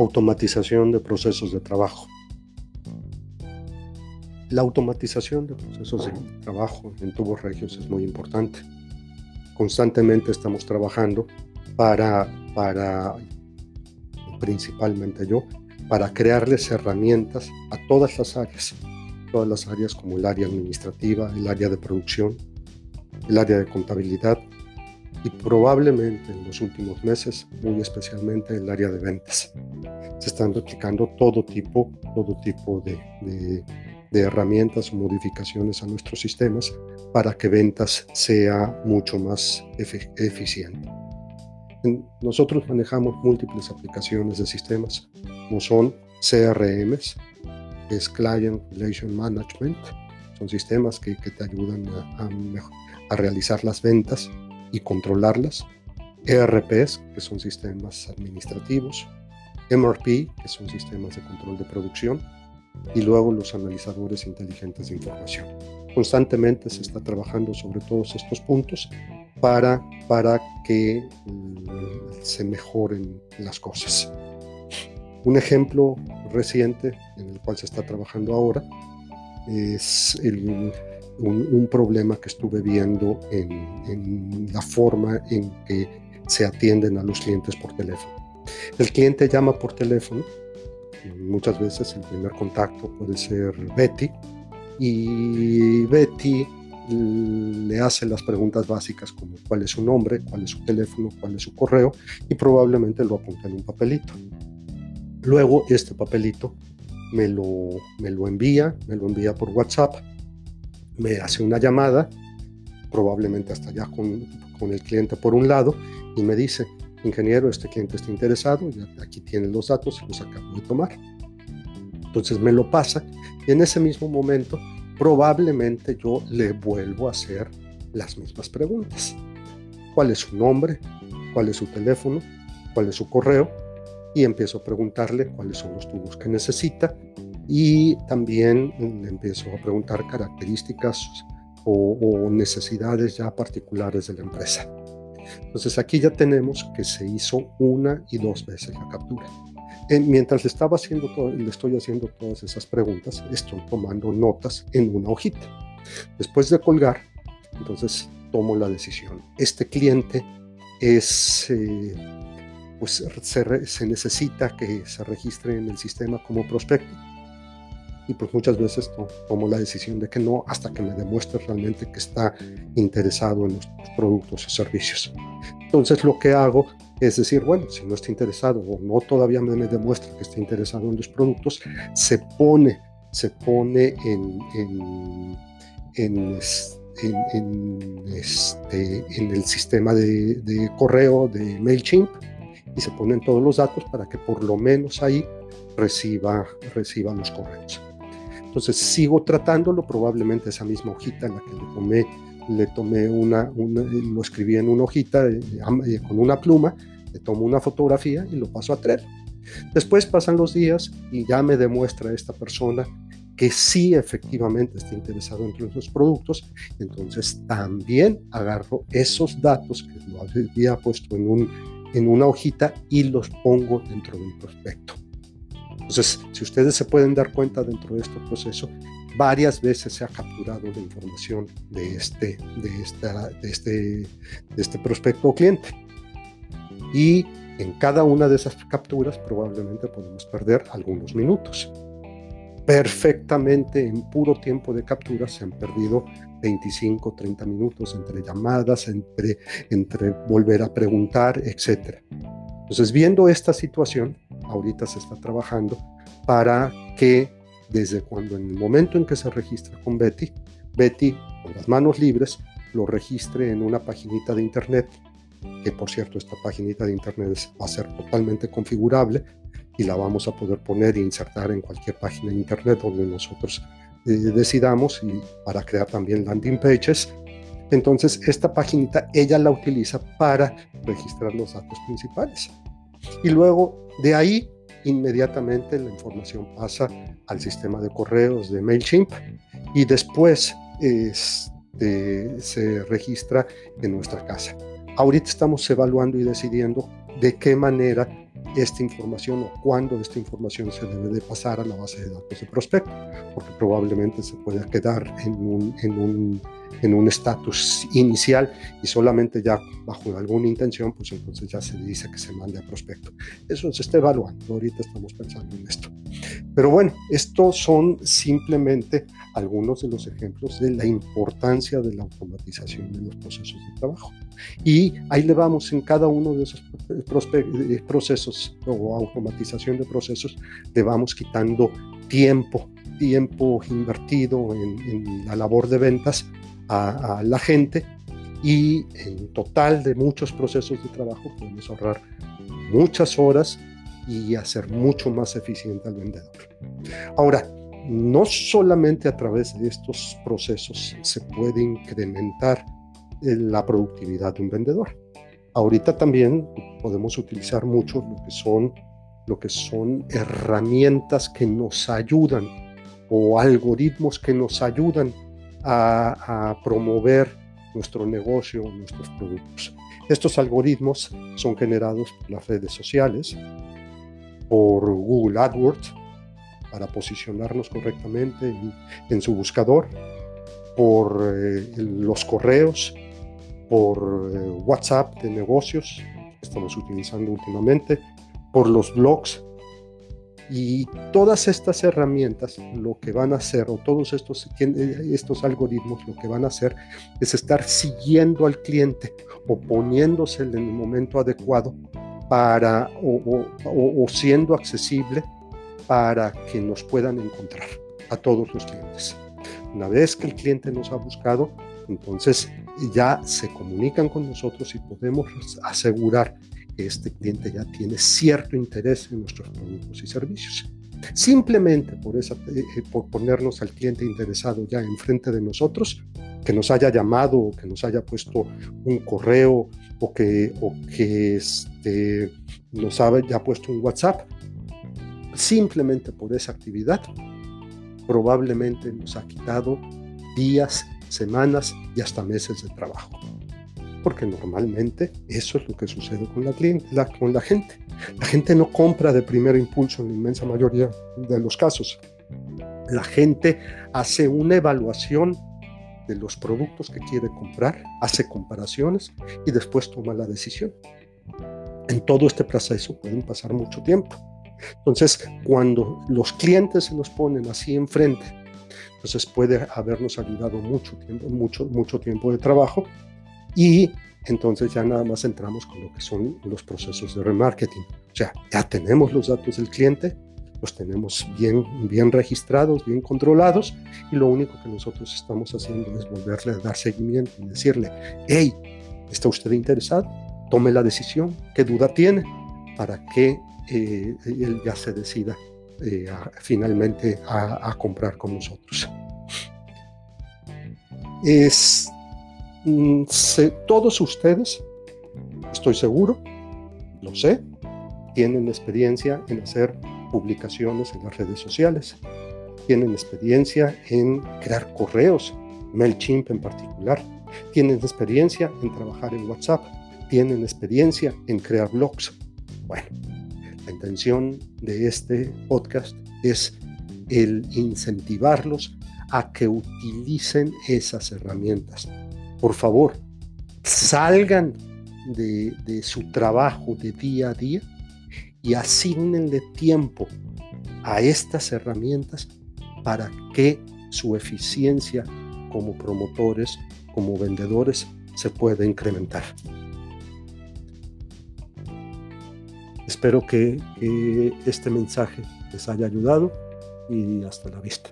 Automatización de procesos de trabajo. La automatización de procesos de trabajo en tubos regios es muy importante. Constantemente estamos trabajando para, para, principalmente yo, para crearles herramientas a todas las áreas, todas las áreas como el área administrativa, el área de producción, el área de contabilidad y probablemente en los últimos meses, muy especialmente el área de ventas. Se están aplicando todo tipo, todo tipo de de herramientas o modificaciones a nuestros sistemas para que ventas sea mucho más eficiente. Nosotros manejamos múltiples aplicaciones de sistemas, como son CRMs, es Client Relation Management, son sistemas que, te ayudan a, a, realizar las ventas y controlarlas, ERPs, que son sistemas administrativos, MRP, que son sistemas de control de producción, y luego los analizadores inteligentes de información. Constantemente se está trabajando sobre todos estos puntos para, para que mm, se mejoren las cosas. Un ejemplo reciente en el cual se está trabajando ahora es un, problema que estuve viendo en, en la forma en que se atienden a los clientes por teléfono. El cliente llama por teléfono Muchas veces el primer contacto puede ser Betty y Betty le hace las preguntas básicas como cuál es su nombre, cuál es su teléfono, cuál es su correo y probablemente lo apunta en un papelito. Luego este papelito me lo, me lo envía, me lo envía por WhatsApp, me hace una llamada, probablemente hasta allá con, con el cliente por un lado, y me dice, ingeniero, este cliente está interesado, ya aquí tiene los datos los acabo de tomar. Entonces me lo pasa y en ese mismo momento probablemente yo le vuelvo a hacer las mismas preguntas. ¿Cuál es su nombre? ¿Cuál es su teléfono? ¿Cuál es su correo? Y empiezo a preguntarle cuáles son los tubos que necesita y también le empiezo a preguntar características o, o necesidades ya particulares de la empresa. Entonces aquí ya tenemos que se hizo una y dos veces la captura. mientras le, estaba haciendo todo, le estoy haciendo todas esas preguntas, estoy tomando notas en una hojita. Después de colgar, entonces tomo la decisión. Este cliente es, eh, pues se, se necesita que se registre en el sistema como prospecto y pues muchas veces tomo la decisión de que no hasta que me demuestre realmente que está interesado en los productos o servicios. Entonces lo que hago es decir, bueno, si no está interesado o no todavía me, demuestra que está interesado en los productos, se pone, se pone en, en, en, en, este, en el sistema de, de correo de MailChimp y se ponen todos los datos para que por lo menos ahí reciba, reciba los correos. Entonces sigo tratándolo, probablemente esa misma hojita en la que le tomé, le tomé una, lo escribí en una hojita eh, eh, con una pluma, le tomo una fotografía y lo paso a Trello. Después pasan los días y ya me demuestra esta persona que sí efectivamente está interesado en los productos, entonces también agarro esos datos que lo había puesto en, un, en una hojita y los pongo dentro del prospecto. Entonces, si ustedes se pueden dar cuenta dentro de este proceso, varias veces se ha capturado la información de este, de esta, de este, de este prospecto o cliente. Y en cada una de esas capturas probablemente podemos perder algunos minutos. Perfectamente en puro tiempo de captura se han perdido 25, 30 minutos entre llamadas, entre, entre volver a preguntar, etc. Entonces, viendo esta situación, ahorita se está trabajando para que desde cuando en el momento en que se registra con Betty, Betty con las manos libres lo registre en una paginita de internet, que por cierto esta paginita de internet va a ser totalmente configurable y la vamos a poder poner e insertar en cualquier página de internet donde nosotros eh, decidamos y para crear también landing pages. Entonces esta paginita ella la utiliza para registrar los datos principales. Y luego de ahí inmediatamente la información pasa al sistema de correos de MailChimp y después este, se registra en nuestra casa. Ahorita estamos evaluando y decidiendo de qué manera esta información o cuándo esta información se debe de pasar a la base de datos de prospecto, porque probablemente se puede quedar en un, en un en un estatus inicial y solamente ya bajo alguna intención, pues entonces ya se dice que se mande a prospecto. Eso se está evaluando, ahorita estamos pensando en esto. Pero bueno, estos son simplemente algunos de los ejemplos de la importancia de la automatización de los procesos de trabajo. Y ahí le vamos en cada uno de esos eh, procesos o automatización de procesos, le vamos quitando tiempo, tiempo invertido en, en la labor de ventas a, la gente y en total de muchos procesos de trabajo podemos ahorrar muchas horas y hacer mucho más eficiente al vendedor. Ahora, no solamente a través de estos procesos se puede incrementar eh, la productividad de un vendedor. Ahorita también podemos utilizar mucho lo que son lo que son herramientas que nos ayudan o algoritmos que nos ayudan a, promover nuestro negocio, nuestros productos. Estos algoritmos son generados por las redes sociales, por Google AdWords, para posicionarnos correctamente en, su buscador, por eh, los correos, por eh, WhatsApp de negocios que estamos utilizando últimamente, por los blogs y todas estas herramientas lo que van a hacer, o todos estos, estos algoritmos lo que van a hacer es estar siguiendo al cliente o poniéndose en el momento adecuado para, o, siendo accesible para que nos puedan encontrar a todos los clientes. Una vez que el cliente nos ha buscado, entonces ya se comunican con nosotros y podemos asegurar este cliente ya tiene cierto interés en nuestros productos y servicios. Simplemente por, esa, eh, por ponernos al cliente interesado ya enfrente de nosotros, que nos haya llamado o que nos haya puesto un correo o que, o que este, nos haya puesto un WhatsApp, simplemente por esa actividad, probablemente nos ha quitado días, semanas y hasta meses de trabajo porque normalmente eso es lo que sucede con la, la, con la gente. La gente no compra de primer impulso en la inmensa mayoría de los casos. La gente hace una evaluación de los productos que quiere comprar, hace comparaciones y después toma la decisión. En todo este proceso pueden pasar mucho tiempo. Entonces, cuando los clientes se nos ponen así enfrente, entonces puede habernos ayudado mucho tiempo, mucho, mucho tiempo de trabajo y entonces ya nada más entramos con lo que son los procesos de remarketing. O sea, ya tenemos los datos del cliente, los tenemos bien, bien registrados, bien controlados, y lo único que nosotros estamos haciendo es volverle a dar seguimiento y decirle, hey, ¿está usted interesado? Tome la decisión, ¿qué duda tiene? Para que eh, él ya se decida eh, finalmente a, a comprar con nosotros. Es Mm, todos ustedes, estoy seguro, lo sé, tienen experiencia en hacer publicaciones en las redes sociales, tienen experiencia en crear correos, MailChimp en particular, tienen experiencia en trabajar en WhatsApp, tienen experiencia en crear blogs. Bueno, la intención de este podcast es el incentivarlos a que utilicen esas herramientas por favor, salgan de, su trabajo de día a día y asignenle tiempo a estas herramientas para que su eficiencia como promotores, como vendedores, se pueda incrementar. Espero que, que este mensaje les haya ayudado y hasta la vista.